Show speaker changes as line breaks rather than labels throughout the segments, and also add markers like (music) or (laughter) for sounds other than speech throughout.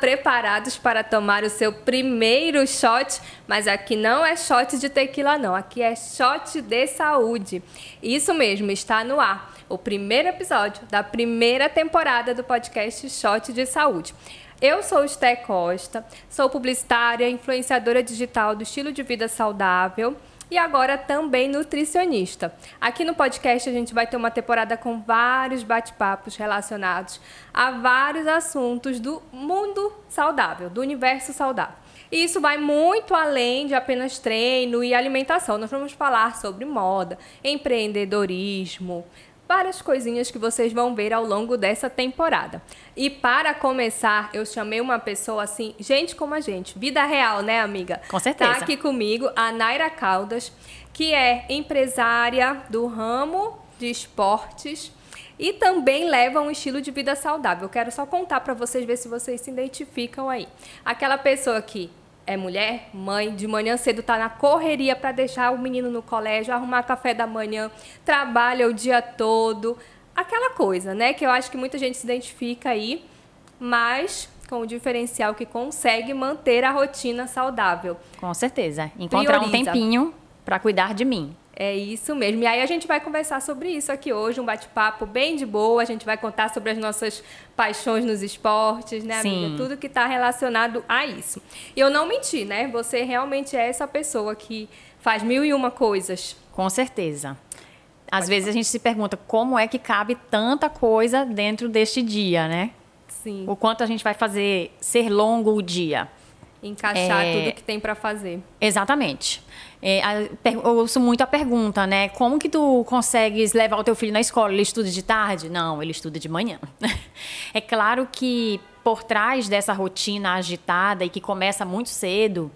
preparados para tomar o seu primeiro shot, mas aqui não é shot de tequila não, aqui é shot de saúde. Isso mesmo, está no ar o primeiro episódio da primeira temporada do podcast Shot de Saúde. Eu sou Esté Costa, sou publicitária, influenciadora digital do estilo de vida saudável e agora também nutricionista. Aqui no podcast a gente vai ter uma temporada com vários bate-papos relacionados a vários assuntos do mundo saudável, do universo saudável. E isso vai muito além de apenas treino e alimentação. Nós vamos falar sobre moda, empreendedorismo, várias coisinhas que vocês vão ver ao longo dessa temporada. E para começar, eu chamei uma pessoa assim, gente como a gente, vida real, né, amiga?
Com certeza.
Tá aqui comigo a Naira Caldas, que é empresária do ramo de esportes e também leva um estilo de vida saudável. Eu quero só contar para vocês ver se vocês se identificam aí. Aquela pessoa que é mulher, mãe, de manhã cedo está na correria para deixar o menino no colégio, arrumar café da manhã, trabalha o dia todo. Aquela coisa, né? Que eu acho que muita gente se identifica aí, mas com o diferencial que consegue manter a rotina saudável.
Com certeza. Encontrar Prioriza. um tempinho para cuidar de mim.
É isso mesmo. E aí a gente vai conversar sobre isso aqui hoje, um bate-papo bem de boa. A gente vai contar sobre as nossas paixões nos esportes, né,
Sim.
amiga? Tudo que está relacionado a isso. E eu não menti, né? Você realmente é essa pessoa que faz mil e uma coisas.
Com certeza. Às Pode vezes falar. a gente se pergunta como é que cabe tanta coisa dentro deste dia, né?
Sim.
O quanto a gente vai fazer ser longo o dia.
Encaixar é... tudo que tem para fazer.
Exatamente. É, eu ouço muito a pergunta, né? Como que tu consegues levar o teu filho na escola? Ele estuda de tarde? Não, ele estuda de manhã. (laughs) é claro que por trás dessa rotina agitada e que começa muito cedo,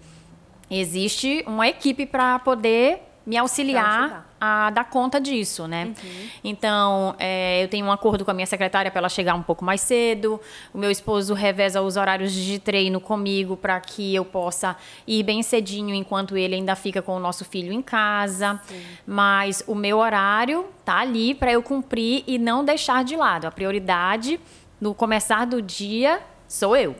existe uma equipe para poder me auxiliar a dar conta disso, né? Uhum. Então, é, eu tenho um acordo com a minha secretária para ela chegar um pouco mais cedo. O meu esposo reveza os horários de treino comigo para que eu possa ir bem cedinho enquanto ele ainda fica com o nosso filho em casa. Sim. Mas o meu horário tá ali para eu cumprir e não deixar de lado. A prioridade no começar do dia sou eu.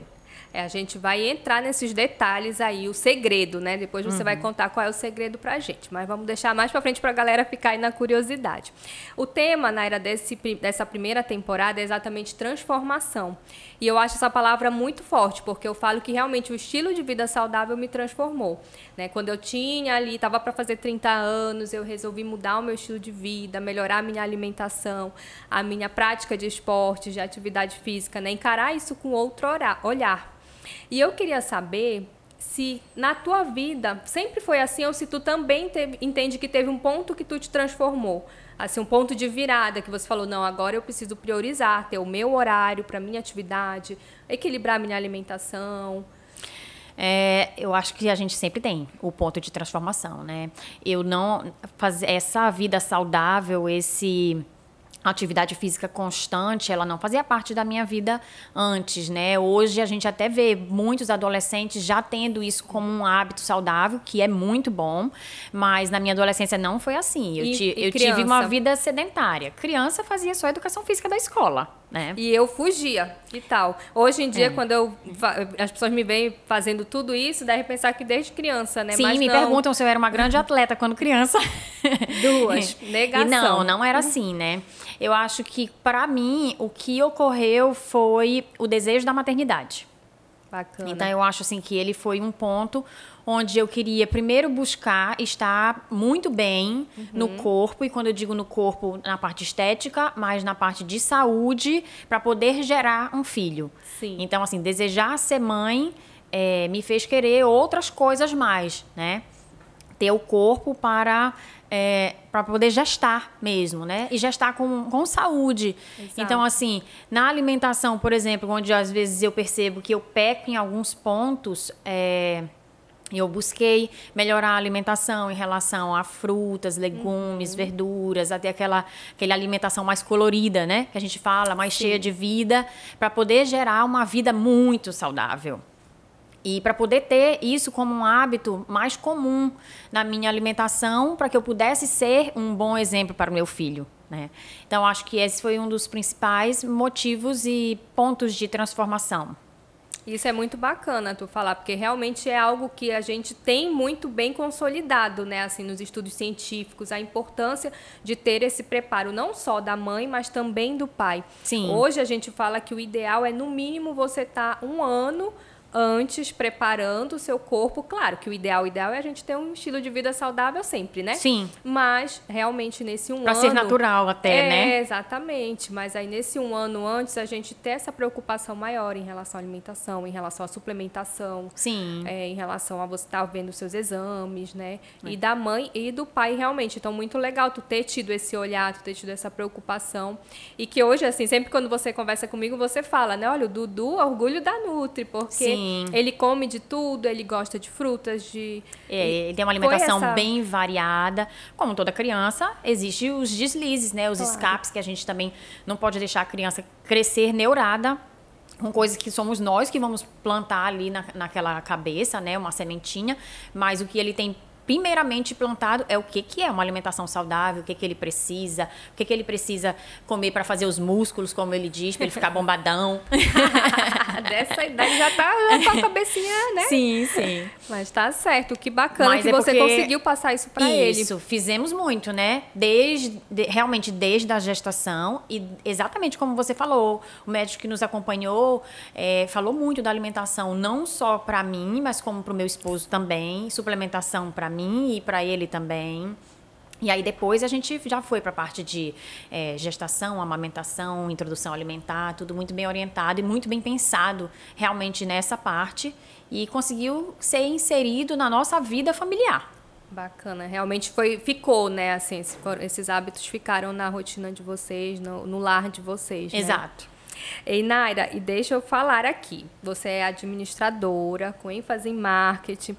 É, a gente vai entrar nesses detalhes aí, o segredo, né? Depois você uhum. vai contar qual é o segredo pra gente. Mas vamos deixar mais pra frente pra galera ficar aí na curiosidade. O tema, Naira, desse, dessa primeira temporada é exatamente transformação. E eu acho essa palavra muito forte, porque eu falo que realmente o estilo de vida saudável me transformou. Né? Quando eu tinha ali, estava para fazer 30 anos, eu resolvi mudar o meu estilo de vida, melhorar a minha alimentação, a minha prática de esporte, de atividade física, né? encarar isso com outro olhar. E eu queria saber se na tua vida sempre foi assim ou se tu também teve, entende que teve um ponto que tu te transformou. Assim, um ponto de virada que você falou, não, agora eu preciso priorizar, ter o meu horário para minha atividade, equilibrar minha alimentação.
É, eu acho que a gente sempre tem o ponto de transformação, né? Eu não fazer essa vida saudável, esse atividade física constante, ela não fazia parte da minha vida antes, né? Hoje a gente até vê muitos adolescentes já tendo isso como um hábito saudável, que é muito bom, mas na minha adolescência não foi assim. Eu, e, ti, e eu tive uma vida sedentária. Criança fazia só educação física da escola. Né?
E eu fugia e tal. Hoje em dia, é. quando eu, as pessoas me veem fazendo tudo isso, deve pensar que desde criança, né?
Sim,
Mas
me
não.
perguntam se eu era uma grande atleta quando criança. (laughs)
Duas. (laughs) Negação.
E não, não era assim, né? Eu acho que, para mim, o que ocorreu foi o desejo da maternidade.
Bacana.
Então, eu acho assim que ele foi um ponto onde eu queria primeiro buscar estar muito bem uhum. no corpo, e quando eu digo no corpo, na parte estética, mas na parte de saúde, para poder gerar um filho.
Sim.
Então, assim, desejar ser mãe é, me fez querer outras coisas mais, né? Ter o corpo para é, para poder gestar mesmo, né? E gestar com, com saúde. Exato. Então, assim, na alimentação, por exemplo, onde às vezes eu percebo que eu peco em alguns pontos, é, eu busquei melhorar a alimentação em relação a frutas, legumes, uhum. verduras, até aquela, aquela alimentação mais colorida, né? Que a gente fala, mais Sim. cheia de vida, para poder gerar uma vida muito saudável. E para poder ter isso como um hábito mais comum na minha alimentação, para que eu pudesse ser um bom exemplo para o meu filho. Né? Então, acho que esse foi um dos principais motivos e pontos de transformação.
Isso é muito bacana tu falar, porque realmente é algo que a gente tem muito bem consolidado, né, assim, nos estudos científicos, a importância de ter esse preparo não só da mãe, mas também do pai.
Sim.
Hoje a gente fala que o ideal é no mínimo você estar tá um ano antes preparando o seu corpo. Claro que o ideal, o ideal é a gente ter um estilo de vida saudável sempre, né?
Sim.
Mas realmente nesse um
pra
ano.
Pra ser natural até,
é,
né?
Exatamente. Mas aí nesse um ano antes a gente ter essa preocupação maior em relação à alimentação, em relação à suplementação.
Sim.
É, em relação a você estar tá vendo seus exames, né? É. E da mãe e do pai realmente. Então, muito legal tu ter tido esse olhar, tu ter tido essa preocupação. E que hoje, assim, sempre quando você conversa comigo, você fala, né? Olha, o Dudu, orgulho da Nutri, porque Sim ele come de tudo, ele gosta de frutas, de.
É, ele tem uma alimentação essa... bem variada. Como toda criança, existem os deslizes, né? Os claro. escapes que a gente também não pode deixar a criança crescer neurada com coisas que somos nós que vamos plantar ali na, naquela cabeça, né? Uma sementinha, mas o que ele tem primeiramente plantado é o que, que é uma alimentação saudável, o que, que ele precisa, o que, que ele precisa comer para fazer os músculos, como ele diz, para ele ficar (laughs) bombadão. (laughs)
Dessa idade já tá com a cabecinha, né?
Sim, sim.
Mas tá certo, que bacana Mas que é você conseguiu passar isso para ele.
Isso, fizemos muito, né? Desde, de, realmente desde a gestação e exatamente como você falou, o médico que nos acompanhou é, falou muito da alimentação, não só para mim, mas como para o meu esposo também, suplementação para mim e para ele também. E aí depois a gente já foi para a parte de é, gestação, amamentação, introdução alimentar, tudo muito bem orientado e muito bem pensado realmente nessa parte e conseguiu ser inserido na nossa vida familiar.
Bacana, realmente foi, ficou, né? Assim, esses hábitos ficaram na rotina de vocês, no, no lar de vocês. Né?
Exato.
Ei, Naira, e deixa eu falar aqui. Você é administradora com ênfase em marketing.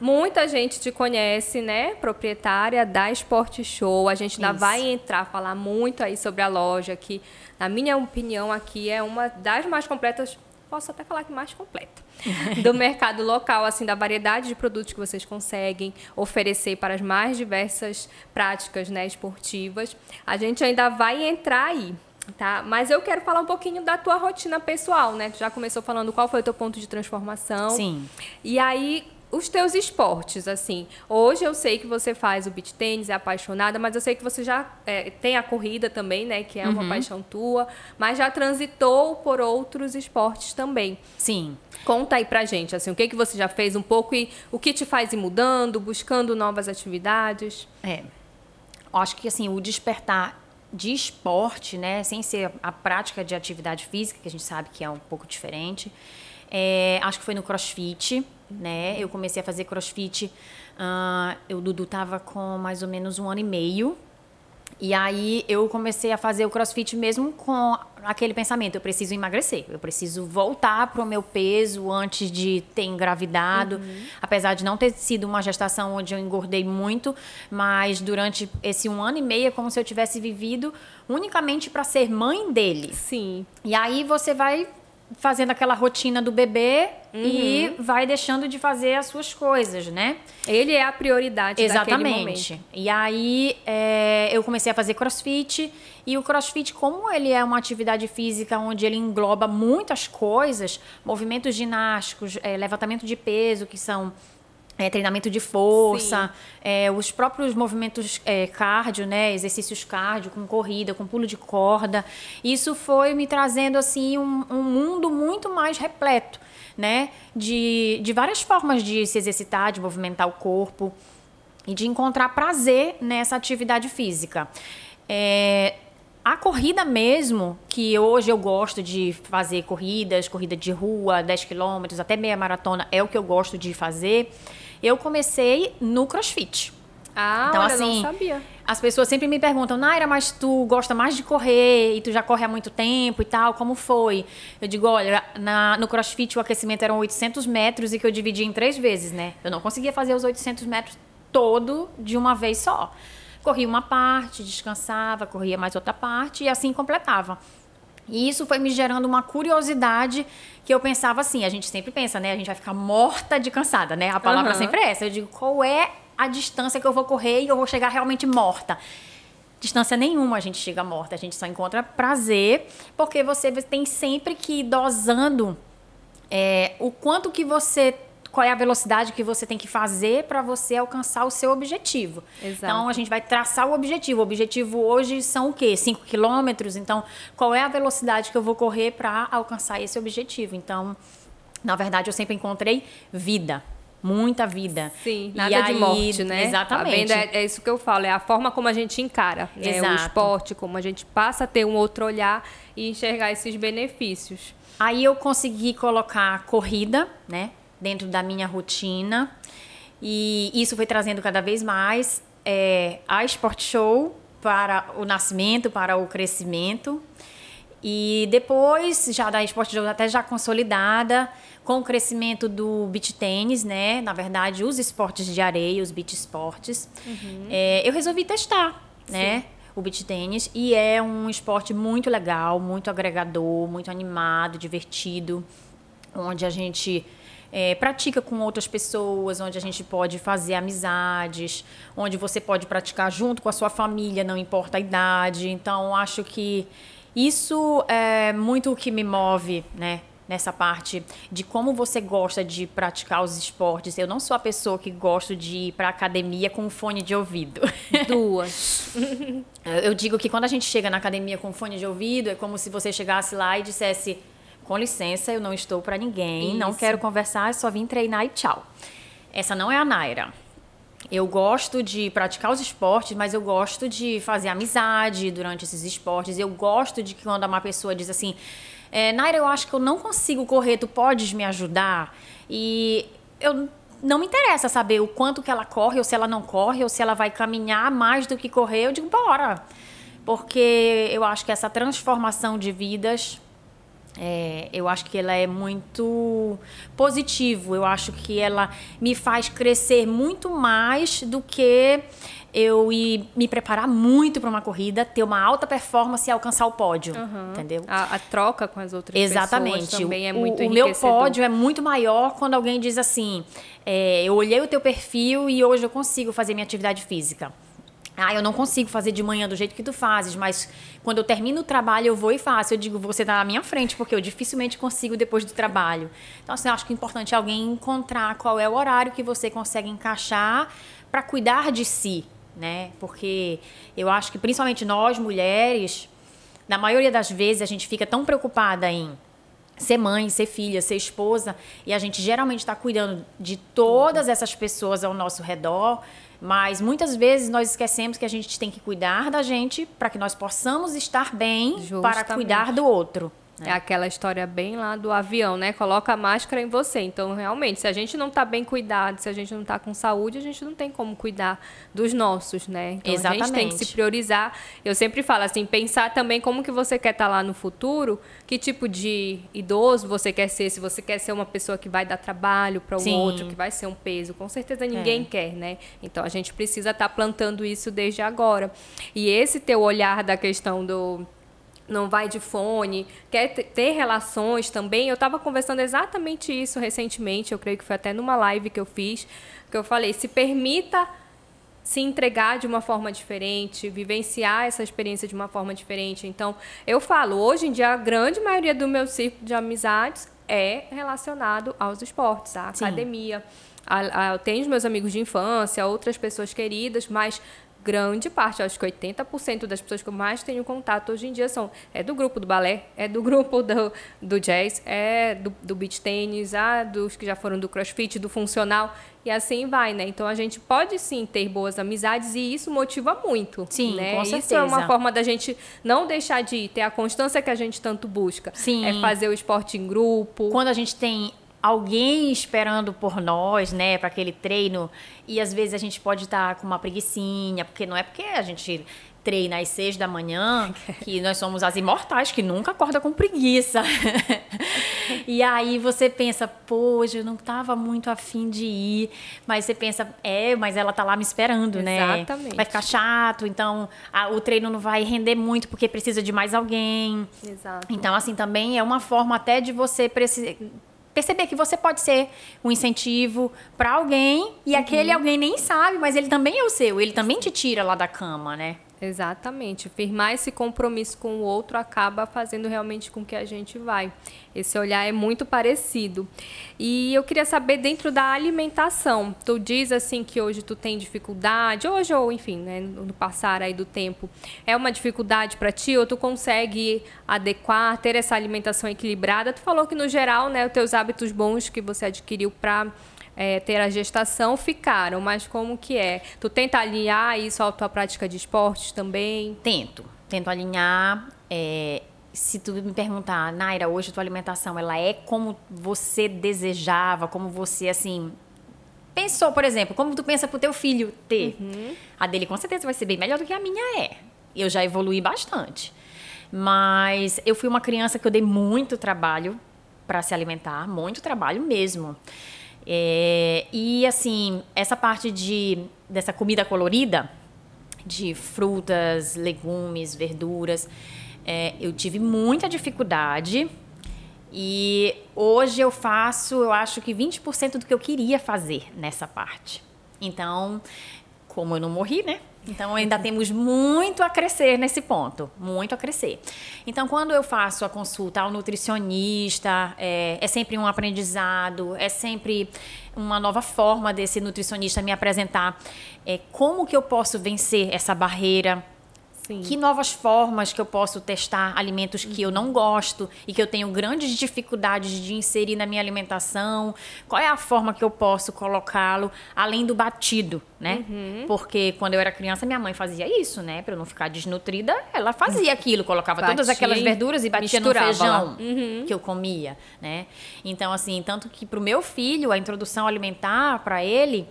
Muita gente te conhece, né? Proprietária da Sport Show. A gente ainda Isso. vai entrar, falar muito aí sobre a loja, que, na minha opinião, aqui é uma das mais completas, posso até falar que mais completa, (laughs) do mercado local, assim, da variedade de produtos que vocês conseguem oferecer para as mais diversas práticas né, esportivas. A gente ainda vai entrar aí. Tá, mas eu quero falar um pouquinho da tua rotina pessoal, né? Tu já começou falando qual foi o teu ponto de transformação.
Sim.
E aí, os teus esportes, assim. Hoje eu sei que você faz o beach tênis, é apaixonada, mas eu sei que você já é, tem a corrida também, né? Que é uma uhum. paixão tua, mas já transitou por outros esportes também.
Sim.
Conta aí pra gente, assim, o que, que você já fez um pouco e o que te faz ir mudando, buscando novas atividades.
É. Eu acho que, assim, o despertar de esporte, né? Sem ser a prática de atividade física, que a gente sabe que é um pouco diferente. É, acho que foi no CrossFit né? Eu comecei a fazer crossfit, uh, o Dudu tava com mais ou menos um ano e meio. E aí eu comecei a fazer o crossfit mesmo com aquele pensamento, eu preciso emagrecer, eu preciso voltar para o meu peso antes de ter engravidado. Uhum. Apesar de não ter sido uma gestação onde eu engordei muito, mas durante esse um ano e meio é como se eu tivesse vivido unicamente para ser mãe dele.
Sim.
E aí você vai fazendo aquela rotina do bebê uhum. e vai deixando de fazer as suas coisas, né?
Ele é a prioridade
Exatamente. E aí é, eu comecei a fazer crossfit e o crossfit, como ele é uma atividade física onde ele engloba muitas coisas, movimentos ginásticos, é, levantamento de peso, que são é, treinamento de força, é, os próprios movimentos é, cardio, né, exercícios cardio, com corrida, com pulo de corda. Isso foi me trazendo assim um, um mundo muito mais repleto, né, de, de várias formas de se exercitar, de movimentar o corpo e de encontrar prazer nessa atividade física. É, a corrida mesmo, que hoje eu gosto de fazer corridas, corrida de rua, 10 quilômetros, até meia maratona, é o que eu gosto de fazer. Eu comecei no crossfit.
Ah, então, olha, assim, não sabia.
As pessoas sempre me perguntam, Naira, mas tu gosta mais de correr e tu já corre há muito tempo e tal, como foi? Eu digo, olha, na, no crossfit o aquecimento eram 800 metros e que eu dividi em três vezes, né? Eu não conseguia fazer os 800 metros todo de uma vez só. Corria uma parte, descansava, corria mais outra parte e assim completava. E isso foi me gerando uma curiosidade que eu pensava assim, a gente sempre pensa, né? A gente vai ficar morta de cansada, né? A palavra uhum. sempre é essa. Eu digo, qual é a distância que eu vou correr e eu vou chegar realmente morta? Distância nenhuma a gente chega morta, a gente só encontra prazer, porque você tem sempre que ir dosando é, o quanto que você qual é a velocidade que você tem que fazer para você alcançar o seu objetivo.
Exato.
Então, a gente vai traçar o objetivo. O objetivo hoje são o quê? 5 quilômetros. Então, qual é a velocidade que eu vou correr para alcançar esse objetivo? Então, na verdade, eu sempre encontrei vida. Muita vida.
Sim, nada de
aí-
morte, né?
Exatamente.
É, é isso que eu falo, é a forma como a gente encara né? o esporte, como a gente passa a ter um outro olhar e enxergar esses benefícios.
Aí eu consegui colocar corrida, né, dentro da minha rotina. E isso foi trazendo cada vez mais é, a Sport Show para o nascimento, para o crescimento. E depois, já da Sport Show até já consolidada, com o crescimento do beach tênis, né? Na verdade, os esportes de areia, os beach esportes. é, eu resolvi testar, né? O beach tênis. E é um esporte muito legal, muito agregador, muito animado, divertido onde a gente é, pratica com outras pessoas, onde a gente pode fazer amizades, onde você pode praticar junto com a sua família, não importa a idade. Então, acho que isso é muito o que me move, né? Nessa parte de como você gosta de praticar os esportes. Eu não sou a pessoa que gosto de ir para academia com fone de ouvido. (laughs)
Duas.
Eu digo que quando a gente chega na academia com fone de ouvido, é como se você chegasse lá e dissesse: com licença, eu não estou para ninguém, não
Isso.
quero conversar, só vim treinar e tchau. Essa não é a Naira. Eu gosto de praticar os esportes, mas eu gosto de fazer amizade durante esses esportes. Eu gosto de que quando uma pessoa diz assim, é, Naira, eu acho que eu não consigo correr, tu podes me ajudar? E eu não me interessa saber o quanto que ela corre, ou se ela não corre, ou se ela vai caminhar mais do que correr. Eu digo, bora. Porque eu acho que essa transformação de vidas é, eu acho que ela é muito positivo. Eu acho que ela me faz crescer muito mais do que eu ir me preparar muito para uma corrida, ter uma alta performance e alcançar o pódio, entendeu?
A, a troca com as outras
Exatamente.
pessoas também é muito
o, meu pódio é muito maior quando alguém diz assim: é, eu olhei o teu perfil e hoje eu consigo fazer minha atividade física. Ah, eu não consigo fazer de manhã do jeito que tu fazes, mas quando eu termino o trabalho eu vou e faço. Eu digo, você tá na minha frente, porque eu dificilmente consigo depois do trabalho. Então, assim, eu acho que é importante alguém encontrar qual é o horário que você consegue encaixar para cuidar de si, né? Porque eu acho que principalmente nós mulheres, na maioria das vezes a gente fica tão preocupada em ser mãe, ser filha, ser esposa, e a gente geralmente está cuidando de todas essas pessoas ao nosso redor, mas muitas vezes nós esquecemos que a gente tem que cuidar da gente para que nós possamos estar bem para
Justamente.
cuidar do outro.
É aquela história bem lá do avião, né? Coloca a máscara em você. Então, realmente, se a gente não tá bem cuidado, se a gente não tá com saúde, a gente não tem como cuidar dos nossos, né? Então, a gente tem que
Exatamente.
se priorizar. Eu sempre falo assim, pensar também como que você quer estar lá no futuro, que tipo de idoso você quer ser, se você quer ser uma pessoa que vai dar trabalho para o outro, que vai ser um peso. Com certeza ninguém
É.
quer, né? Então, a gente precisa estar plantando isso desde agora. E esse teu olhar da questão do não vai de fone, quer te- ter relações também. Eu estava conversando exatamente isso recentemente, eu creio que foi até numa live que eu fiz, que eu falei, se permita se entregar de uma forma diferente, vivenciar essa experiência de uma forma diferente. Então, eu falo, hoje em dia a grande maioria do meu círculo de amizades é relacionado aos esportes, à
Sim.
academia. A, a, eu tenho os meus amigos de infância, outras pessoas queridas, mas grande parte, acho que 80% das pessoas que eu mais tenho contato hoje em dia são é do grupo do balé, é do (laughs) grupo do, do jazz, é do, do beach tênis, ah, dos que já foram do crossfit, do funcional, e assim vai, né? Então a gente pode sim ter boas amizades e isso motiva muito.
Sim,
né?
com
Isso é
certeza.
uma forma da gente não deixar de ir, ter a constância que a gente tanto busca.
Sim.
É fazer o esporte em grupo.
Quando a gente tem alguém esperando por nós, né, para aquele treino, e às vezes a gente pode estar com uma preguiçinha, porque não é porque a gente treina às seis da manhã (laughs) que nós somos as imortais que nunca acorda com preguiça. (laughs) e aí você pensa, poxa, eu não estava muito afim de ir, mas você pensa, é, mas ela tá lá me esperando, né?
Exatamente.
Vai ficar chato, então a- o treino não vai render muito porque precisa de mais alguém.
Exato.
Então, assim, também é uma forma até de você preci- perceber que você pode ser um incentivo para alguém e
Uhum.
aquele alguém nem sabe, mas ele também é o seu, ele também te tira lá da cama, né?
Exatamente. Firmar esse compromisso com o outro acaba fazendo realmente com que a gente vai. Esse olhar é muito parecido. E eu queria saber dentro da alimentação, tu diz assim que hoje tu tem dificuldade, hoje ou enfim, né, no passar aí do tempo, é uma dificuldade para ti ou tu consegue adequar, ter essa alimentação equilibrada? Tu falou que no geral, né, os teus hábitos bons que você adquiriu para é, ter a gestação ficaram, mas como que é? Tu tenta alinhar isso à tua prática de esportes também?
Tento, tento alinhar. É, se tu me perguntar, Naira, hoje a tua alimentação ela é como você desejava, como você assim pensou, por exemplo, como tu pensa pro teu filho ter? Uhum. A dele com certeza vai ser bem melhor do que a minha é. Eu já evolui bastante. Mas eu fui uma criança que eu dei muito trabalho para se alimentar, muito trabalho mesmo. É, e assim, essa parte de dessa comida colorida, de frutas, legumes, verduras, é, eu tive muita dificuldade. E hoje eu faço, eu acho que 20% do que eu queria fazer nessa parte. Então, como eu não morri, né? Então ainda temos muito a crescer nesse ponto, muito a crescer. Então quando eu faço a consulta ao nutricionista, é, é sempre um aprendizado, é sempre uma nova forma desse nutricionista me apresentar é, como que eu posso vencer essa barreira Sim. Que novas formas que eu posso testar alimentos que eu não gosto e que eu tenho grandes dificuldades de inserir na minha alimentação? Qual é a forma que eu posso colocá-lo além do batido, né? Uhum. Porque quando eu era criança, minha mãe fazia isso, né? Para eu não ficar desnutrida, ela fazia aquilo, colocava todas aquelas verduras e batia no feijão uhum. que eu comia, né? Então, assim, tanto que para o meu filho, a introdução alimentar para ele,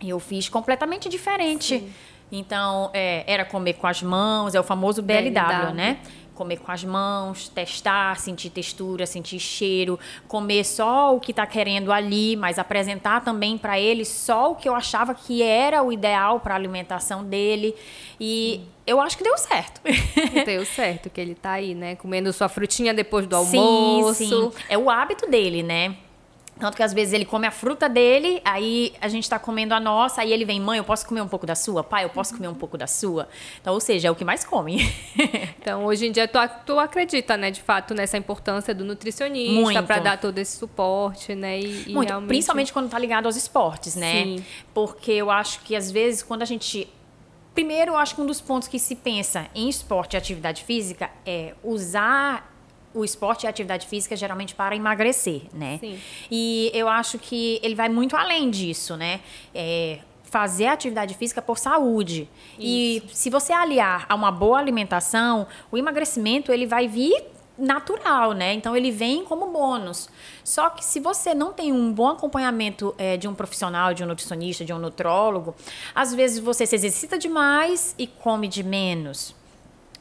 eu fiz completamente diferente. Sim então, é, era comer com as mãos, é o famoso BLW, BLW, né? Comer com as mãos, testar, sentir textura, sentir cheiro, comer só o que está querendo ali, mas apresentar também para ele só o que eu achava que era o ideal para a alimentação dele. E eu acho que deu certo. (laughs)
Deu certo que ele está aí, né? Comendo sua frutinha depois do almoço. Sim, sim.
É o hábito dele, né? Tanto que às vezes ele come a fruta dele, aí a gente está comendo a nossa, aí ele vem, mãe, eu posso comer um pouco da sua? Pai, eu posso comer um pouco da sua? Então, ou seja, é o que mais come. (laughs)
então, hoje em dia, tu, tu acredita, né, de fato, nessa importância do nutricionista para dar todo esse suporte, né?
E, Muito, realmente... principalmente quando tá ligado aos esportes, né? Sim. Porque eu acho que às vezes quando a gente Primeiro, eu acho que um dos pontos que se pensa em esporte e atividade física é usar o esporte e a atividade física geralmente para emagrecer, né? Sim. E eu acho que ele vai muito além disso, né? É, fazer atividade física por saúde. Isso. E se você aliar a uma boa alimentação, o emagrecimento ele vai vir natural, né? Então ele vem como bônus. Só que se você não tem um bom acompanhamento é, de um profissional, de um nutricionista, de um nutrólogo, às vezes você se exercita demais e come de menos.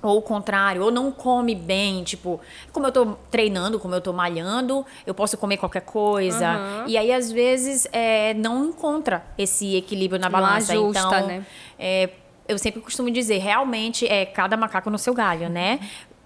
Ou o contrário, ou não come bem, tipo, como eu tô treinando, como eu tô malhando, eu posso comer qualquer coisa. Uhum. E aí, às vezes, é, não encontra esse equilíbrio na balança. Ajusta, então, né? É, eu sempre costumo dizer, realmente é cada macaco no seu galho, né?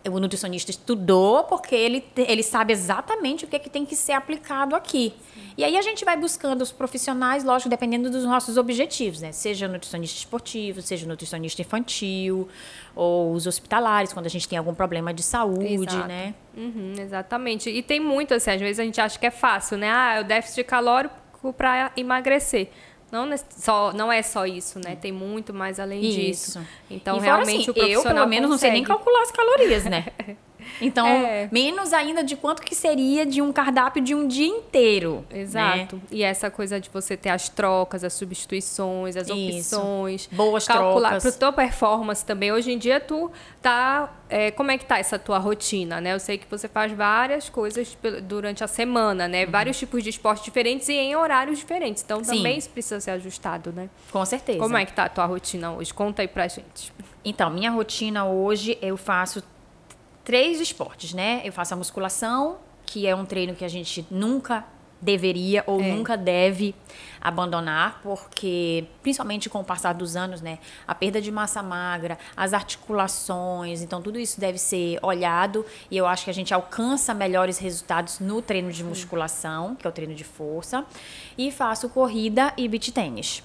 o nutricionista estudou porque ele, ele sabe exatamente o que, é que tem que ser aplicado aqui. E aí a gente vai buscando os profissionais, lógico, dependendo dos nossos objetivos, né? Seja nutricionista esportivo, seja nutricionista infantil, ou os hospitalares, quando a gente tem algum problema de saúde, Exato. né?
Uhum, exatamente. E tem muito, assim, às vezes a gente acha que é fácil, né? Ah, é o déficit calórico para emagrecer. Não, só, não é só isso, né? Tem muito mais além isso. disso. Então, realmente, assim, o profissional
Eu, pelo menos, consegue. não sei nem calcular as calorias, né? (laughs) Então, é. menos ainda de quanto que seria de um cardápio de um dia inteiro.
Né? Exato. Né? E essa coisa de você ter as trocas, as substituições, as Isso. opções.
Boas calcular trocas.
Para tua performance também. Hoje em dia, tu tá... É, como é que tá essa tua rotina, né? Eu sei que você faz várias coisas durante a semana, né? Uhum. Vários tipos de esportes diferentes e em horários diferentes. Então, Sim. também isso precisa ser ajustado, né?
Com certeza.
Como é que tá a tua rotina hoje? Conta aí pra gente.
Então, minha rotina hoje, eu faço três esportes, né? Eu faço a musculação, que é um treino que a gente nunca deveria ou é. nunca deve abandonar, porque principalmente com o passar dos anos, né, a perda de massa magra, as articulações, então tudo isso deve ser olhado e eu acho que a gente alcança melhores resultados no treino de musculação, que é o treino de força, e faço corrida e beach tênis.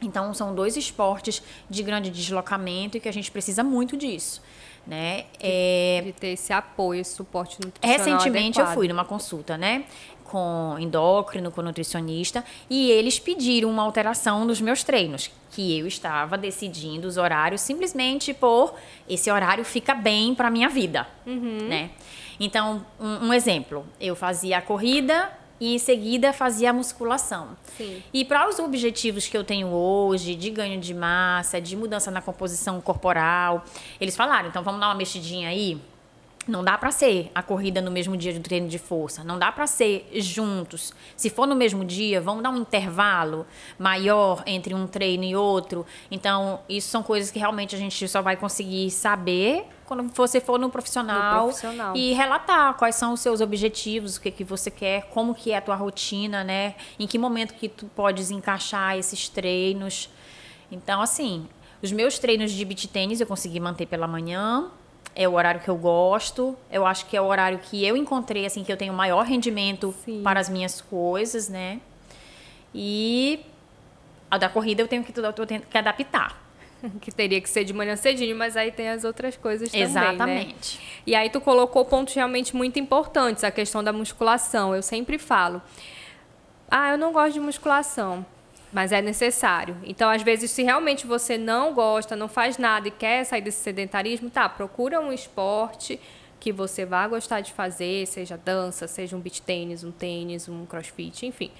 Então, são dois esportes de grande deslocamento e que a gente precisa muito disso. Né?
É... De ter esse apoio, esse suporte nutricional
Recentemente
adequado.
eu fui numa consulta, né? Com endócrino, com nutricionista, e eles pediram uma alteração nos meus treinos, que eu estava decidindo os horários simplesmente por esse horário fica bem para minha vida, uhum. né? Então, um, um exemplo, eu fazia a corrida e em seguida fazia a musculação. Sim. E para os objetivos que eu tenho hoje, de ganho de massa, de mudança na composição corporal, eles falaram, então vamos dar uma mexidinha aí? Não dá para ser a corrida no mesmo dia do treino de força. Não dá para ser juntos. Se for no mesmo dia, vamos dar um intervalo maior entre um treino e outro. Então, isso são coisas que realmente a gente só vai conseguir saber quando você for no profissional, no profissional, e relatar quais são os seus objetivos, o que, que você quer, como que é a tua rotina, né? Em que momento que tu podes encaixar esses treinos. Então, assim, os meus treinos de beach tênis eu consegui manter pela manhã, é o horário que eu gosto. Eu acho que é o horário que eu encontrei, assim, que eu tenho maior rendimento Sim. para as minhas coisas, né? E a da corrida eu tenho que, eu tenho que adaptar. (laughs)
que teria que ser de manhã cedinho, mas aí tem as outras coisas também, né?
Exatamente.
Né? E aí tu colocou pontos realmente muito importantes, a questão da musculação. Eu sempre falo, ah, eu não gosto de musculação, mas é necessário. Então, às vezes, se realmente você não gosta, não faz nada e quer sair desse sedentarismo, tá, procura um esporte que você vá gostar de fazer, seja dança, seja um beach tênis, um tênis, um crossfit, enfim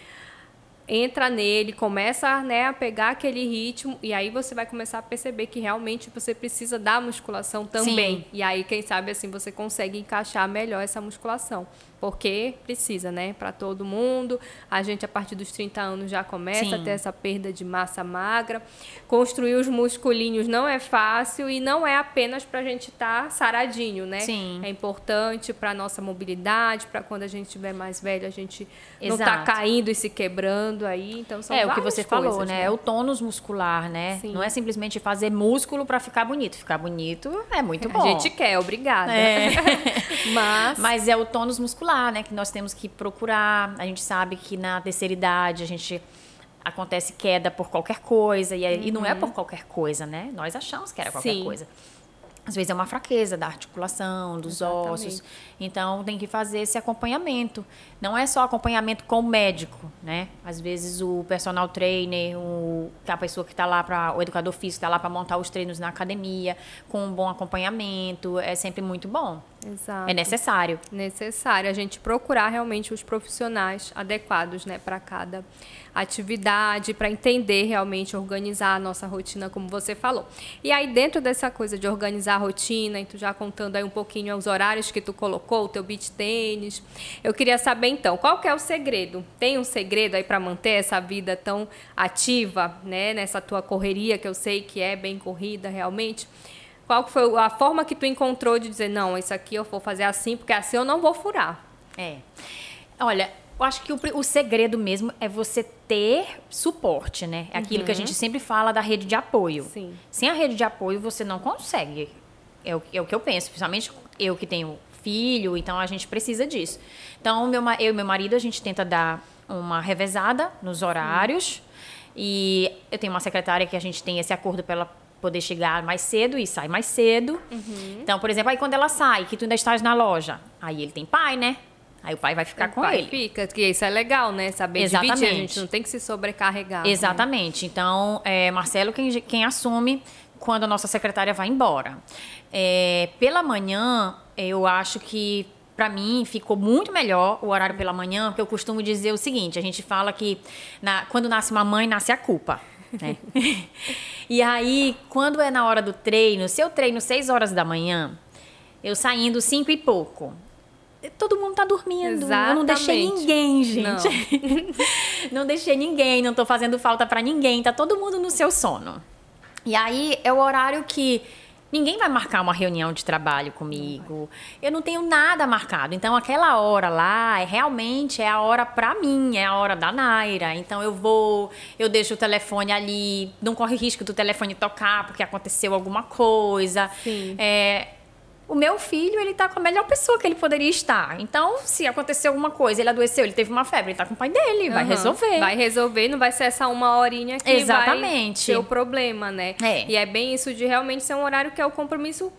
entra nele, começa né, a pegar aquele ritmo e aí você vai começar a perceber que realmente você precisa da musculação também. Sim. E aí, quem sabe assim você consegue encaixar melhor essa musculação porque precisa, né? Para todo mundo. A gente, a partir dos 30 anos, já começa Sim. a ter essa perda de massa magra. Construir os musculinhos não é fácil e não é apenas para a gente estar tá saradinho, né? Sim. É importante para nossa mobilidade, para quando a gente estiver mais velho, a gente Exato. não tá caindo e se quebrando aí. Então, são
É o que você coisas, falou, né? né? É o tônus muscular, né? Sim. Não é simplesmente fazer músculo para ficar bonito. Ficar bonito é muito bom.
A gente quer, obrigada.
É. (laughs) Mas... Mas é o tônus muscular né? Que nós temos que procurar. A gente sabe que na terceira idade a gente acontece queda por qualquer coisa e, uhum. e não é por uhum. qualquer coisa, né? Nós achamos que era qualquer Sim. coisa às vezes é uma fraqueza da articulação, dos Exatamente. ossos. Então tem que fazer esse acompanhamento. Não é só acompanhamento com o médico, né? Às vezes o personal trainer, o, a pessoa que está lá para o educador físico está lá para montar os treinos na academia, com um bom acompanhamento, é sempre muito bom.
Exato.
É necessário.
Necessário a gente procurar realmente os profissionais adequados, né, para cada atividade, para entender realmente, organizar a nossa rotina, como você falou. E aí, dentro dessa coisa de organizar a rotina, tu já contando aí um pouquinho os horários que tu colocou, o teu beat tênis, eu queria saber então, qual que é o segredo? Tem um segredo aí para manter essa vida tão ativa, né, nessa tua correria, que eu sei que é bem corrida realmente? Qual foi a forma que tu encontrou de dizer, não, isso aqui eu vou fazer assim, porque assim eu não vou furar?
É. Olha, eu acho que o, o, segredo mesmo é você ter suporte, né? É aquilo uhum. que a uhum. gente sempre fala da rede de apoio. Sim. Sem a rede de apoio, você não consegue. É o, é o que eu penso, principalmente eu que tenho filho, então a gente precisa disso. Então, meu, eu e meu marido, a gente tenta dar uma revezada nos horários. E eu tenho uma secretária que a gente tem esse acordo para ela poder chegar mais cedo e sair mais cedo. Uhum. Então, por exemplo, aí quando ela sai, que tu ainda estás na loja, aí ele tem pai, né? Aí o pai vai ficar o com pai ele.
fica, que isso é legal, né? Saber Exatamente. dividir, a gente não tem que se sobrecarregar.
Né? Exatamente. Né? Então, é Marcelo quem, quem assume quando a nossa secretária vai embora. É, pela manhã, eu acho que para mim ficou muito melhor o horário pela manhã, porque eu costumo dizer o seguinte: a gente fala que na, quando nasce uma mãe, nasce a culpa. Né? (laughs) e aí, quando é na hora do treino, se eu treino 6 horas da manhã, eu saindo 5 e pouco, todo mundo tá dormindo. Exatamente. Eu não deixei ninguém, gente. Não. (laughs) não deixei ninguém, não tô fazendo falta para ninguém, tá todo mundo no seu sono. E aí é o horário que ninguém vai marcar uma reunião de trabalho comigo. Eu não tenho nada marcado. Então aquela hora lá é realmente é a hora para mim, é a hora da Naira. Então eu vou, eu deixo o telefone ali, não corre risco do telefone tocar porque aconteceu alguma coisa. Sim. É, o meu filho, ele tá com a melhor pessoa que ele poderia estar. Então, se acontecer alguma coisa, ele adoeceu, ele teve uma febre, ele tá com o pai dele, vai
Aham.
resolver.
Vai resolver, não vai ser essa uma horinha que
Exatamente.
vai ter o problema, né?
É.
E é bem isso de realmente ser um horário que é o compromisso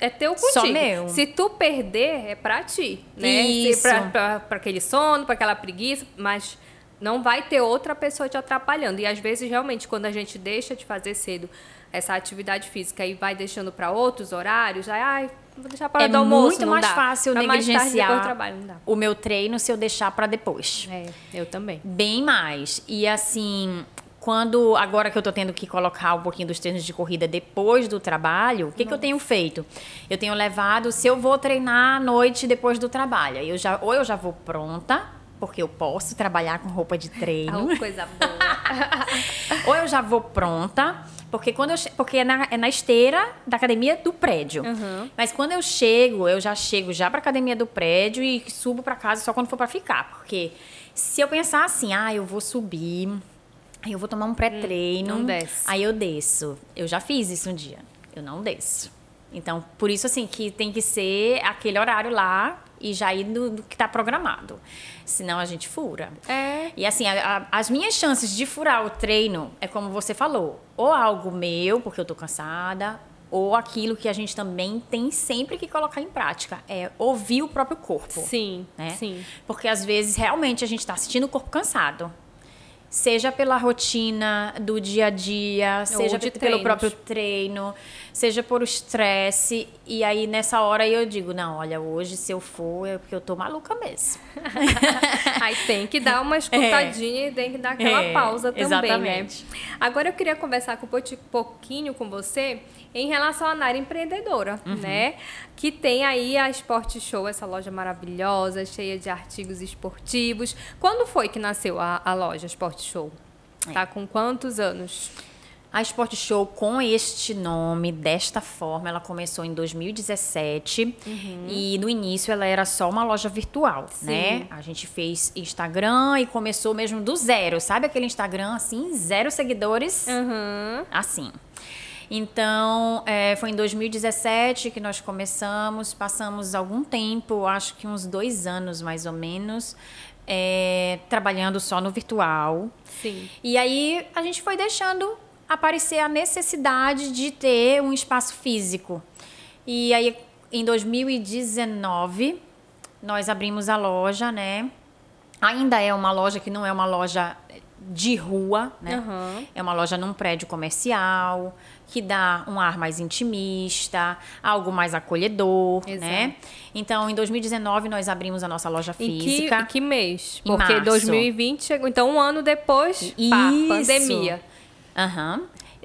é teu contigo.
Só meu.
Se tu perder, é pra ti, né?
Isso.
Pra, pra, pra aquele sono, pra aquela preguiça, mas não vai ter outra pessoa te atrapalhando. E às vezes, realmente, quando a gente deixa de fazer cedo essa atividade física e vai deixando pra outros horários, aí, ai, vou deixar para
É
do almoço,
muito
não
mais
dá.
fácil
Pra mais
negligenciar
trabalho, não dá.
o meu treino se eu deixar pra depois.
É, eu também.
Bem mais. E assim, quando agora que eu tô tendo que colocar um pouquinho dos treinos de corrida depois do trabalho, o que, que eu tenho feito? Eu tenho levado, se eu vou treinar à noite depois do trabalho, eu já, ou eu já vou pronta, porque eu posso trabalhar com roupa de (laughs) treino,
Ah, coisa boa. (laughs)
ou eu já vou pronta, porque quando eu porque é na, é na esteira da academia do prédio.
Uhum.
Mas quando eu chego, eu já chego já pra academia do prédio e subo pra casa só quando for pra ficar, porque se eu pensar assim, ah, eu vou subir, aí eu vou tomar um pré-treino,
não desce.
aí eu desço. Eu já fiz isso um dia. Eu não desço. Então, por isso assim que tem que ser aquele horário lá e já ir do, do que tá programado. Senão a gente fura.
É.
E assim, a- a- as minhas chances de furar o treino é como você falou, ou algo meu, porque eu tô cansada, ou aquilo que a gente também tem sempre que colocar em prática, é ouvir o próprio corpo.
Sim,
né?
sim.
Porque às vezes realmente a gente está sentindo o corpo cansado. Seja pela rotina do dia a dia, seja
de
pe- pelo
treinos.
próprio treino, seja por estresse. E aí, nessa hora, eu digo: não, olha, hoje se eu for é porque eu tô maluca mesmo. (laughs)
Aí tem que dar uma escutadinha e tem que dar aquela
É,
pausa também,
exatamente.
né? Agora eu queria conversar com um pouquinho com você em relação à Nara empreendedora,
Uhum.
né? Que tem aí a Sport Show, essa loja maravilhosa, cheia de artigos esportivos. Quando foi que nasceu a, a loja Sport Show?
É.
Tá com quantos anos?
A Sport Show, com este nome, desta forma, ela começou em 2017. E no início ela era só uma loja virtual, né? A gente fez Instagram e começou mesmo do zero. Sabe aquele Instagram assim, zero seguidores?
Uhum.
Assim. Então, é, foi em 2017 que nós começamos, passamos algum tempo, acho que uns dois anos mais ou menos, é, trabalhando só no virtual.
Sim.
E aí a gente foi deixando aparecer a necessidade de ter um espaço físico. E aí em 2019 nós abrimos a loja, né? Ainda é uma loja que não é uma loja de rua, né?
Aham.
É uma loja num prédio comercial que dá um ar mais intimista, algo mais acolhedor,
Exato.
né? Então, em 2019 nós abrimos a nossa loja
Em que,
física.
em que mês?
Em
Porque
março.
2020 chegou. Então, um ano depois, pá, pandemia.
Aham.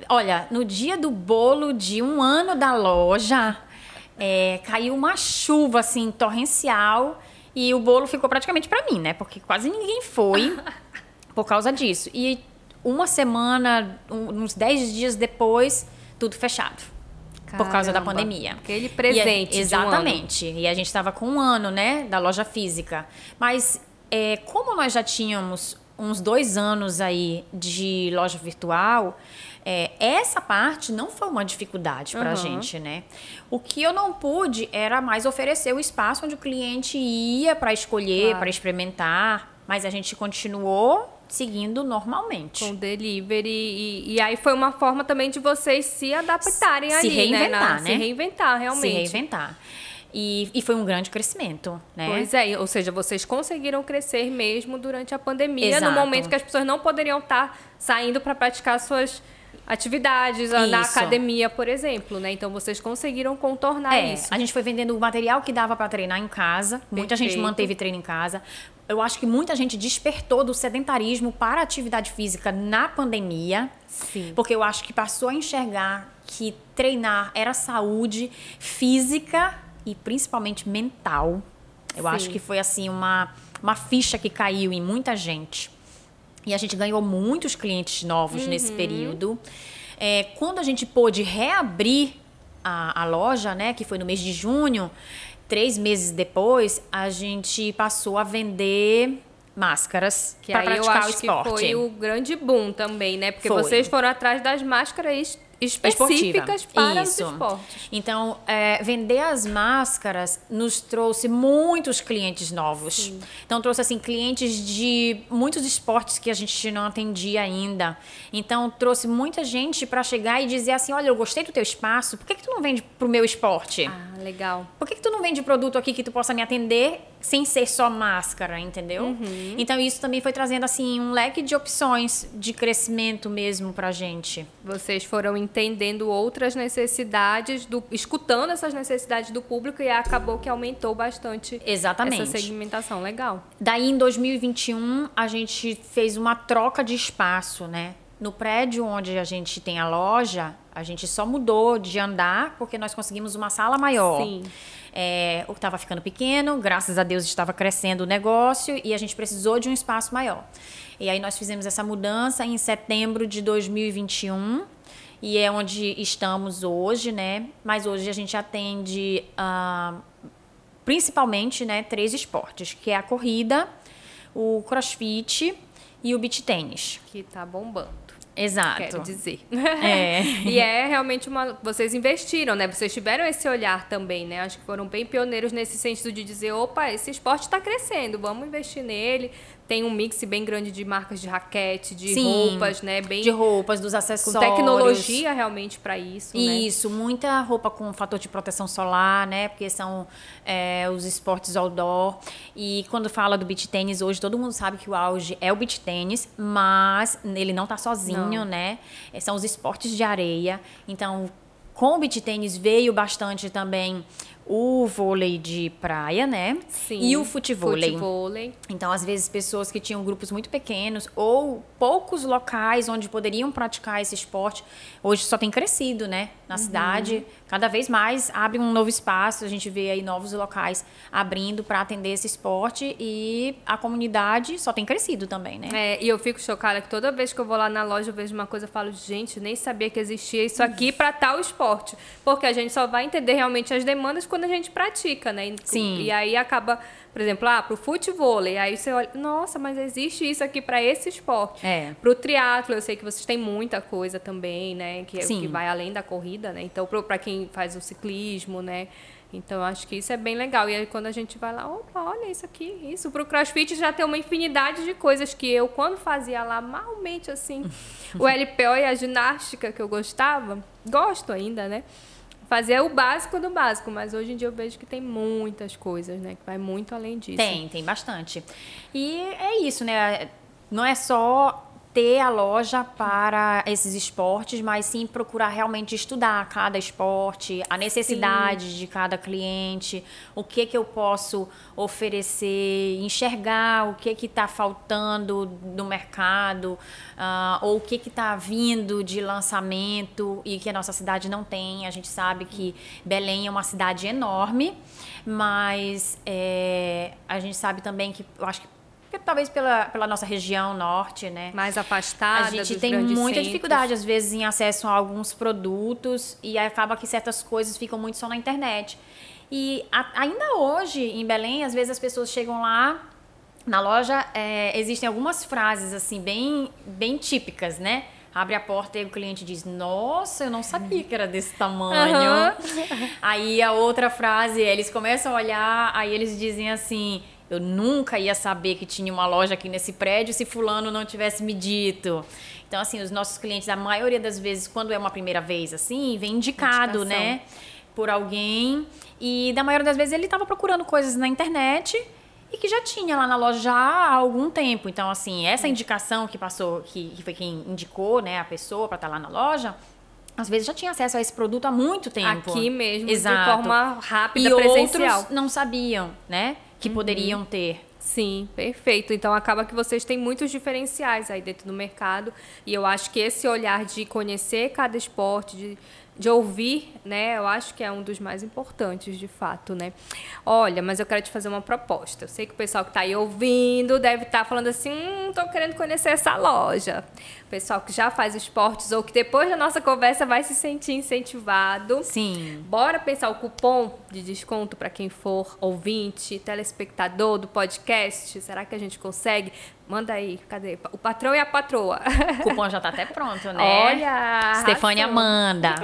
Olha, no dia do bolo de um ano da loja, é, caiu uma chuva assim torrencial e o bolo ficou praticamente para mim, né? Porque quase ninguém foi (laughs) por causa disso. E uma semana, um- uns 10 dias depois, tudo fechado. Por causa da
Caramba.
pandemia.
Aquele
E a-
presente. um ano.
exatamente. E a gente estava com um ano, né, da loja física. Mas é, como nós já tínhamos uns dois anos aí de loja virtual, é, essa parte não foi uma dificuldade para a
Aham.
gente, né? O que eu não pude era mais oferecer o espaço onde o cliente ia para escolher,
Claro.
para experimentar, mas a gente continuou seguindo normalmente.
Com delivery. E, e aí foi uma forma também de vocês se adaptarem
Se
ali,
reinventar,
né? Na-
né?
Se reinventar, realmente.
Se reinventar. E, e foi um grande crescimento, né?
Pois é, ou seja, vocês conseguiram crescer mesmo durante a pandemia,
Exato.
no momento que as pessoas não poderiam estar saindo para praticar suas atividades na
Isso.
academia, por exemplo, né? Então vocês conseguiram contornar
É,
isso.
a gente foi vendendo o material que dava para treinar em casa. Muita gente manteve treino em casa. Eu acho que muita gente despertou do sedentarismo para a atividade física na pandemia.
Sim.
Porque eu acho que passou a enxergar que treinar era saúde física e principalmente mental. Eu
Sim.
acho que foi assim uma, uma ficha que caiu em muita gente. E a gente ganhou muitos clientes novos nesse
Uhum.
período. É, quando a gente pôde reabrir a, a loja, né, que foi no mês de junho, três meses depois, a gente passou a vender máscaras
Que
para
aí eu acho
o esporte.
que foi o grande boom também, né? Porque
Foi.
vocês foram atrás das máscaras específicas
esportiva.
para
Isso.
os esportes.
Então, é, vender as máscaras nos trouxe muitos clientes novos. Então, trouxe assim clientes de muitos esportes que a gente não atendia ainda. Então, trouxe muita gente para chegar e dizer assim: olha, eu gostei do teu espaço, por que, que tu não vende pro meu esporte?
Ah, legal.
Por que, que tu não vende produto aqui que tu possa me atender sem ser só máscara, entendeu?
Uhum.
Então isso também foi trazendo assim um leque de opções de crescimento mesmo pra gente.
Vocês foram entendendo outras necessidades, do, escutando essas necessidades do público e acabou que aumentou bastante
Exatamente.
essa segmentação. Legal.
Daí em 2021 a gente fez uma troca de espaço, né? No prédio onde a gente tem a loja, a gente só mudou de andar porque nós conseguimos uma sala maior.
Sim.
É, estava ficando pequeno, graças a Deus estava crescendo o negócio e a gente precisou de um espaço maior. E aí nós fizemos essa mudança em setembro de 2021 e é onde estamos hoje, né? Mas hoje a gente atende ah, principalmente, né, três esportes, que é a corrida, o crossfit e o beach tênis.
Que tá bombando.
Exato.
Quero dizer.
É. (laughs)
e é realmente uma. Vocês investiram, né? Vocês tiveram esse olhar também, né? Acho que foram bem pioneiros nesse sentido de dizer: opa, esse esporte está crescendo, vamos investir nele. Tem um mix bem grande de marcas de raquete, de
Sim,
roupas, né? Bem
De roupas, dos
com
acessórios.
tecnologia realmente para isso, né?
Isso, muita roupa com fator de proteção solar, né? Porque são é, os esportes outdoor. E quando fala do beach tênis, hoje todo mundo sabe que o auge é o beach tênis, mas ele não tá sozinho,
Não.
né? É, São os esportes de areia. Então, com o beach tênis veio bastante também o vôlei de praia, né?
Sim.
E o futevôlei.
Futevôlei.
Então, às vezes, pessoas que tinham grupos muito pequenos ou poucos locais onde poderiam praticar esse esporte, hoje só tem crescido, né? Na cidade, cada vez mais abre um novo espaço, a gente vê aí novos locais abrindo para atender esse esporte e a comunidade só tem crescido também, né?
É, e eu fico chocada que toda vez que eu vou lá na loja eu vejo uma coisa e falo, gente, nem sabia que existia isso aqui para tal esporte. Porque a gente só vai entender realmente as demandas quando a gente pratica, né? E,
Sim.
E aí acaba, por exemplo, ah, pro futevôlei, aí você olha, nossa, mas existe isso aqui para esse esporte.
É.
Pro triatlo, eu sei que vocês têm muita coisa também, né? Que, é-
Sim.
que vai além da corrida, né? Então, para quem faz o ciclismo, né? Então, acho que isso é bem legal. E aí, quando a gente vai lá, opa, olha isso aqui, isso. Pro crossfit já tem uma infinidade de coisas que eu, quando fazia lá, malmente assim, (laughs) o LPO e a ginástica que eu gostava, gosto ainda, né? Fazia o básico do básico, mas hoje em dia eu vejo que tem muitas coisas, né? Que vai muito além disso.
Tem, tem bastante. E é isso, né? Não é só ter a loja para esses esportes, mas sim procurar realmente estudar cada esporte, a necessidade de cada cliente, o que que eu posso oferecer, enxergar o que que está faltando no mercado, ah, ou o que que está vindo de lançamento e que a nossa cidade não tem. A gente sabe que Belém é uma cidade enorme, mas é, a gente sabe também que, eu acho que talvez pela, pela nossa região norte, né?
Mais afastada
A gente tem muita
centros.
dificuldade, às vezes, em acesso a alguns produtos e acaba que certas coisas ficam muito só na internet. E a- ainda hoje, em Belém, às vezes as pessoas chegam lá, na loja, é, existem algumas frases, assim, bem, bem típicas, né? Abre a porta e o cliente diz: Nossa, eu não sabia que era desse tamanho.
Aham.
Aí a outra frase, eles começam a olhar, aí eles dizem assim: Eu nunca ia saber que tinha uma loja aqui nesse prédio se Fulano não tivesse me dito. Então, assim, os nossos clientes, a maioria das vezes, quando é uma primeira vez, assim, vem indicado,
Indicação.
né? Por alguém. E da maioria das vezes ele estava procurando coisas na internet e que já tinha lá na loja já há algum tempo. Então, assim, essa indicação que passou, que, que foi quem indicou, né, a pessoa para estar lá na loja, às vezes já tinha acesso a esse produto há muito tempo.
Aqui mesmo,
Exato.
de forma rápida,
e
presencial.
outros não sabiam, né, que poderiam ter.
Sim, perfeito. Então acaba que vocês têm muitos diferenciais aí dentro do mercado e eu acho que esse olhar de conhecer cada esporte, de, de ouvir, né, eu acho que é um dos mais importantes, de fato, né. Olha, mas eu quero te fazer uma proposta. Eu sei que o pessoal que está aí ouvindo deve estar falando assim, hum, tô querendo conhecer essa loja. Pessoal que já faz esportes ou que depois da nossa conversa vai se sentir incentivado.
Sim.
Bora pensar o cupom de desconto para quem for ouvinte, telespectador do podcast? Será que a gente consegue? Manda aí, cadê? O patrão e a patroa.
O cupom já tá até pronto, né?
Olha!
Stefânia
arrasou.
Amanda.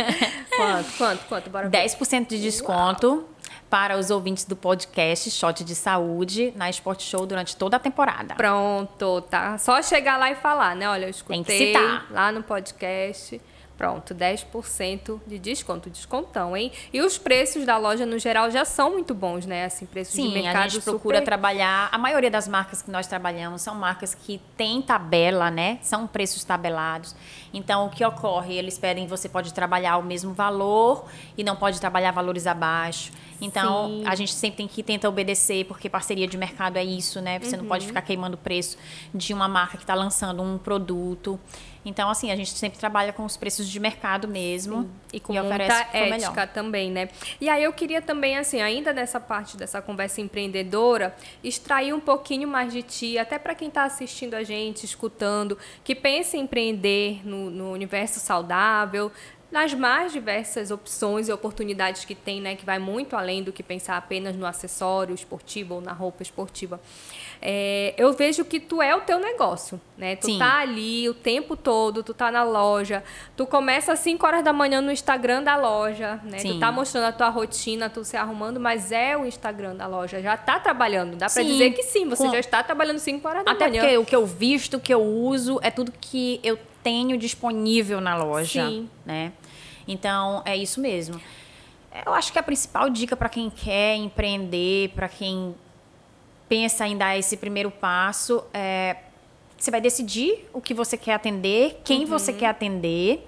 (laughs)
Quanto, quanto, quanto? Bora ver.
10% de desconto para os ouvintes do podcast Shot de Saúde na Sport Show durante toda a temporada.
Pronto, tá? Só chegar lá e falar, né? Olha, eu escutei
Tem que citar.
lá no podcast. Pronto, 10% de desconto, descontão, hein? E os preços da loja no geral já são muito bons, né? Assim, preços de
Sim,
mercado
a gente procura
super...
trabalhar. A maioria das marcas que nós trabalhamos são marcas que têm tabela, né? São preços tabelados. Então, o que ocorre? Eles pedem você pode trabalhar o mesmo valor e não pode trabalhar valores abaixo. Então,
Sim.
a gente sempre tem que tentar obedecer, porque parceria de mercado é isso, né? Você não
Uhum.
pode ficar queimando o preço de uma marca que está lançando um produto. Então, assim, a gente sempre trabalha com os preços de mercado mesmo
E com
oferece
muita
for melhor.
ética também, né? E aí eu queria também, assim, ainda nessa parte dessa conversa empreendedora, extrair um pouquinho mais de ti, até para quem está assistindo a gente, escutando, que pensa em empreender no, no universo saudável, nas mais diversas opções e oportunidades que tem, né? Que vai muito além do que pensar apenas no acessório esportivo ou na roupa esportiva. É, eu vejo que tu é o teu negócio, né? Tu
Sim.
tá ali o tempo todo, tu tá na loja, tu começa às 5 horas da manhã no Instagram da loja, né? Tu
Sim.
tá mostrando a tua rotina, tu se arrumando, mas é o Instagram da loja, já tá trabalhando. Dá pra
Sim.
dizer que sim, você
Com-
já está trabalhando 5 horas da
Até
manhã.
porque o que eu visto, o que eu uso, é tudo que eu tenho disponível na loja,
Sim.
né? Então, é isso mesmo. Eu acho que a principal dica para quem quer empreender, para quem pensa em dar esse primeiro passo, é você vai decidir o que você quer atender, quem você quer atender,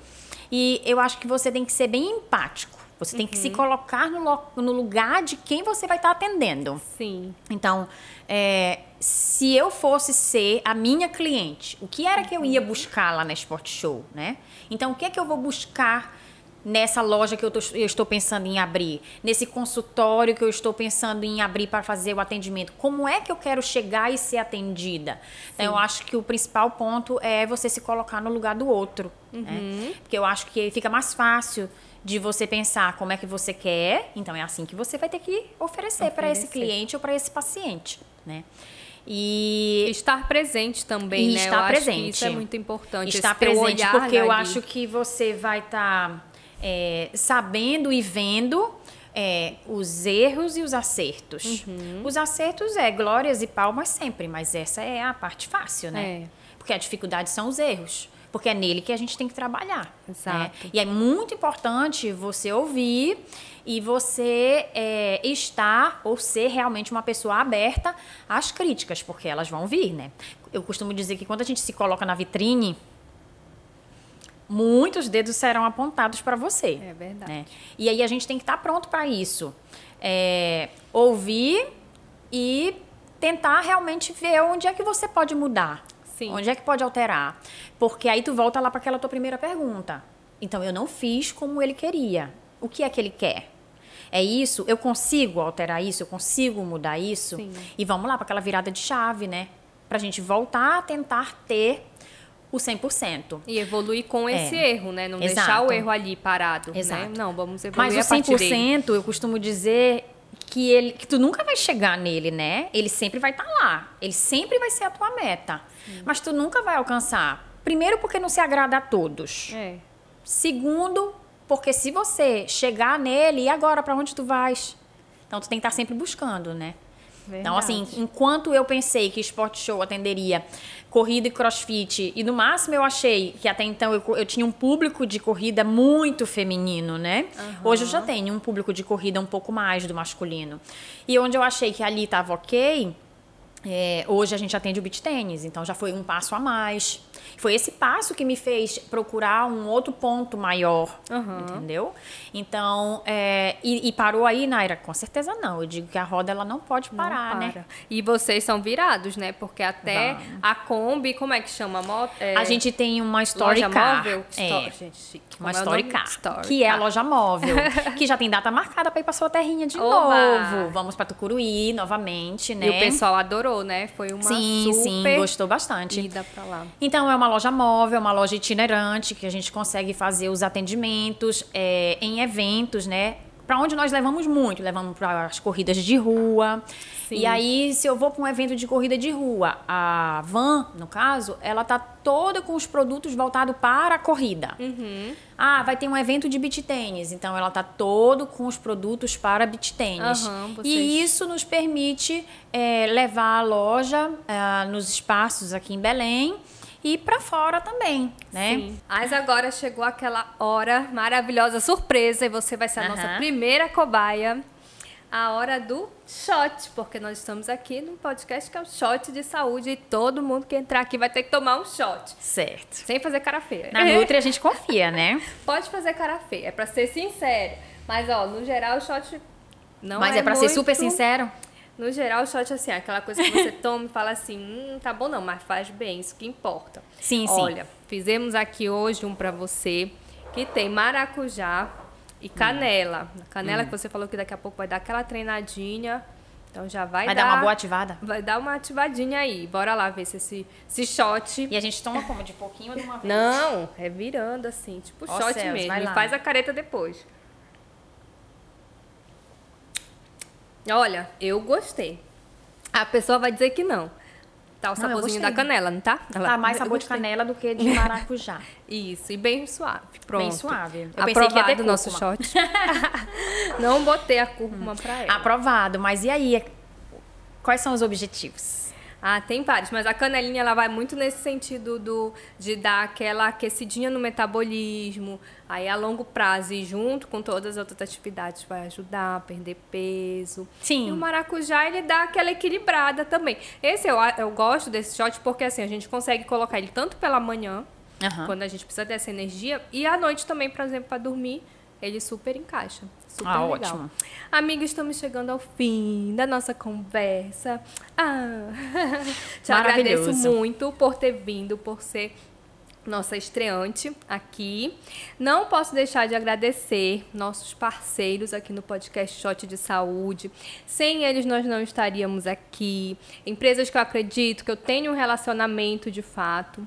e eu acho que você tem que ser bem empático. Você tem que se colocar no, no lugar de quem você vai estar atendendo.
Sim.
Então, é, se eu fosse ser a minha cliente, o que era que eu ia buscar lá na Sport Show, né? Então, o que é que eu vou buscar nessa loja que eu, tô- eu estou pensando em abrir? Nesse consultório que eu estou pensando em abrir para fazer o atendimento? Como é que eu quero chegar e ser atendida? Então, eu acho que o principal ponto é você se colocar no lugar do outro, né? Porque eu acho que fica mais fácil de você pensar como é que você quer, então é assim que você vai ter que oferecer para esse
Oferecer.
cliente ou para esse paciente, né? E
Estar presente também,
E
né?
estar
eu
presente.
isso é muito importante.
estar presente, porque eu acho que você vai estar sabendo e vendo é, os erros e os acertos.
Uhum.
Os acertos é glórias e palmas sempre, mas essa é a parte fácil, né?
É.
Porque a dificuldade são os erros. Porque é nele que a gente tem que trabalhar. né?
Exato.
E é muito importante você ouvir e você é, estar ou ser realmente uma pessoa aberta às críticas, porque elas vão vir, né? Eu costumo dizer que quando a gente se coloca na vitrine, muitos dedos serão apontados para você.
É verdade.
né? E aí a gente tem que estar pronto para isso. É, ouvir e tentar realmente ver onde é que você pode mudar.
Sim.
Onde é que pode alterar? Porque aí tu volta lá para aquela tua primeira pergunta. Então eu não fiz como ele queria. O que é que ele quer? É isso? Eu consigo alterar isso? Eu consigo mudar isso?
Sim.
E vamos lá para aquela virada de chave, né? Pra gente voltar a tentar ter o 100%.
E evoluir com esse erro, né? Não deixar
Exato.
o erro ali parado. Né?
Exato.
Não, vamos evoluir
Mas o
a partir dele.
100%, eu costumo dizer que ele que tu nunca vai chegar nele, né? Ele sempre vai estar lá. Ele sempre vai ser a tua meta. Mas tu nunca vai alcançar. Primeiro porque não se agrada a todos.
É.
Segundo, porque se você chegar nele, e agora para onde tu vais? Então tu tem que estar sempre buscando, né? Então, assim, enquanto eu pensei que Sport Show atenderia corrida e crossfit, e no máximo eu achei que até então eu, eu tinha um público de corrida muito feminino, né? Hoje eu já tenho um público de corrida um pouco mais do masculino. E onde eu achei que ali estava ok, é, hoje a gente atende o beach tênis, então já foi um passo a mais. Foi esse passo que me fez procurar um outro ponto maior,
Aham.
entendeu? Então, é, e, e parou aí, Naira? Com certeza não. Eu digo que a roda ela não pode parar,
Não
né?
para. E vocês são virados, né? Porque até
Vamos.
a Kombi, como é que chama a moto? É,
A gente tem uma story
loja
car.
móvel?
É,
gente, chique.
uma
é
story car,
Story
que é a loja móvel, (laughs) que já tem data marcada para ir para sua terrinha de
Oba!
novo. Vamos para Tucuruí novamente, né?
E o pessoal adorou, né? Foi uma
sim,
super
sim, gostou bastante.
ida pra lá.
Então, é uma loja móvel, uma loja itinerante, que a gente consegue fazer os atendimentos é, em eventos, né? Para onde nós levamos muito, levamos para as corridas de rua. Sim. E aí, se eu vou para um evento de corrida de rua, a van, no caso, ela tá toda com os produtos voltados para a corrida.
Uhum.
Ah, vai ter um evento de beach tênis, então ela tá todo com os produtos para beach tênis.
Uhum, vocês...
E isso nos permite é, levar a loja é, nos espaços aqui em Belém e para fora também, né? Sim.
Mas agora chegou aquela hora maravilhosa, surpresa, e você vai ser a uhum. nossa primeira cobaia. A hora do shot, porque nós estamos aqui num podcast que é um shot de saúde e todo mundo que entrar aqui vai ter que tomar um shot.
Certo.
Sem fazer cara feia.
Na (laughs) Nutri a gente confia, né?
Pode fazer cara feia, é para ser sincero. Mas, ó, no geral o shot não
Mas
é
é para
muito...
ser super sincero?
No geral, o shot assim, é aquela coisa que você (laughs) toma e fala assim, hum, tá bom não, mas faz bem, isso que importa.
Sim,
sim. Olha, fizemos aqui hoje um para você que tem maracujá e canela. Hum. Canela hum. que você falou que daqui a pouco vai dar aquela treinadinha. Então já vai,
vai
dar...
dar uma boa ativada?
Vai dar uma ativadinha aí. Bora lá ver se esse, esse shot...
E a gente toma como? De pouquinho ou de uma vez?
Não, é virando assim, tipo oh, shot céus, mesmo. E faz a careta depois. Olha, eu gostei. A pessoa vai dizer que não. Tá o não, saborzinho da canela, não tá?
Ela, tá mais sabor de canela do que de (laughs) maracujá.
Isso, e bem suave. Pronto.
Bem suave.
Eu Aprovado pensei que ia ter nosso shot. (laughs) não botei a cúrcuma pra ela.
Aprovado. Mas e aí? Quais são os objetivos?
Ah, tem vários, mas a canelinha ela vai muito nesse sentido do, de dar aquela aquecidinha no metabolismo, aí a longo prazo e junto com todas as outras atividades vai ajudar a perder peso.
Sim.
E o maracujá ele dá aquela equilibrada também. Esse eu, eu gosto desse shot porque assim, a gente consegue colocar ele tanto pela manhã, uhum. quando a gente precisa dessa energia, e à noite também, por exemplo, para dormir ele super encaixa. Super
ah,
legal.
ótimo.
Amigos, estamos chegando ao fim da nossa conversa. Ah, (laughs) te agradeço muito por ter vindo, por ser nossa estreante aqui. Não posso deixar de agradecer nossos parceiros aqui no podcast Shot de Saúde. Sem eles, nós não estaríamos aqui. Empresas que eu acredito que eu tenho um relacionamento de fato.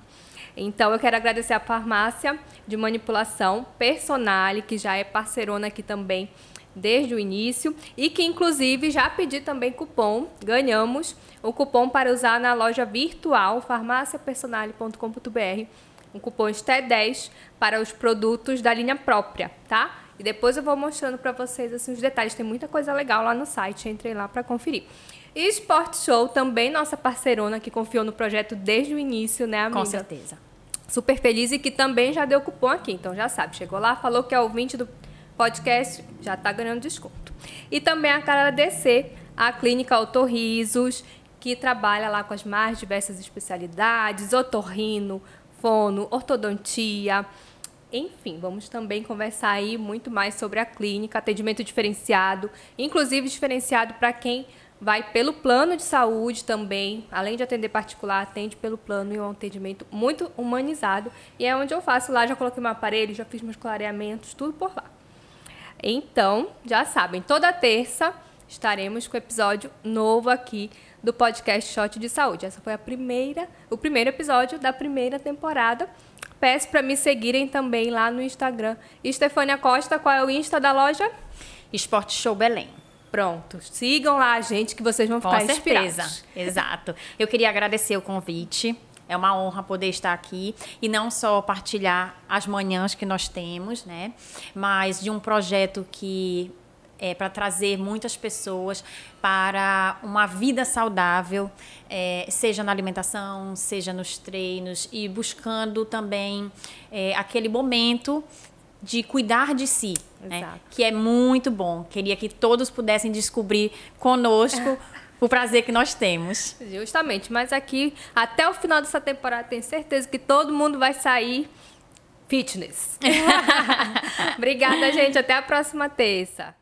Então eu quero agradecer a farmácia de manipulação Personale, que já é parceirona aqui também desde o início e que inclusive já pedi também cupom, ganhamos o cupom para usar na loja virtual farmáciapersonale.com.br, um cupom STE10 para os produtos da linha própria, tá? E depois eu vou mostrando para vocês assim, os detalhes, tem muita coisa legal lá no site, entrem lá para conferir. E Sport Show, também nossa parceirona que confiou no projeto desde o início, né, amiga?
Com certeza.
Super feliz e que também já deu cupom aqui, então já sabe. Chegou lá, falou que é ouvinte do podcast, já está ganhando desconto. E também agradecer a Clínica Otorrisos, que trabalha lá com as mais diversas especialidades, otorrino, fono, ortodontia, enfim, vamos também conversar aí muito mais sobre a clínica, atendimento diferenciado, inclusive diferenciado para quem vai pelo plano de saúde também, além de atender particular, atende pelo plano e um atendimento muito humanizado. E é onde eu faço lá, já coloquei meu aparelho, já fiz meus clareamentos, tudo por lá. Então, já sabem, toda terça estaremos com episódio novo aqui do podcast Shot de Saúde. Essa foi a primeira, o primeiro episódio da primeira temporada. Peço para me seguirem também lá no Instagram. Estefânia Costa, qual é o Insta da loja?
Esporte Show Belém.
Pronto, sigam lá a gente que vocês vão ficar Com certeza. inspirados.
Exato. Eu queria agradecer o convite. É uma honra poder estar aqui e não só partilhar as manhãs que nós temos, né? Mas de um projeto que é para trazer muitas pessoas para uma vida saudável, é, seja na alimentação, seja nos treinos e buscando também é, aquele momento de cuidar de si, né? que é muito bom. Queria que todos pudessem descobrir conosco o prazer que nós temos.
Justamente, mas aqui até o final dessa temporada tenho certeza que todo mundo vai sair fitness. (laughs) (laughs) Obrigada, gente. Até a próxima terça.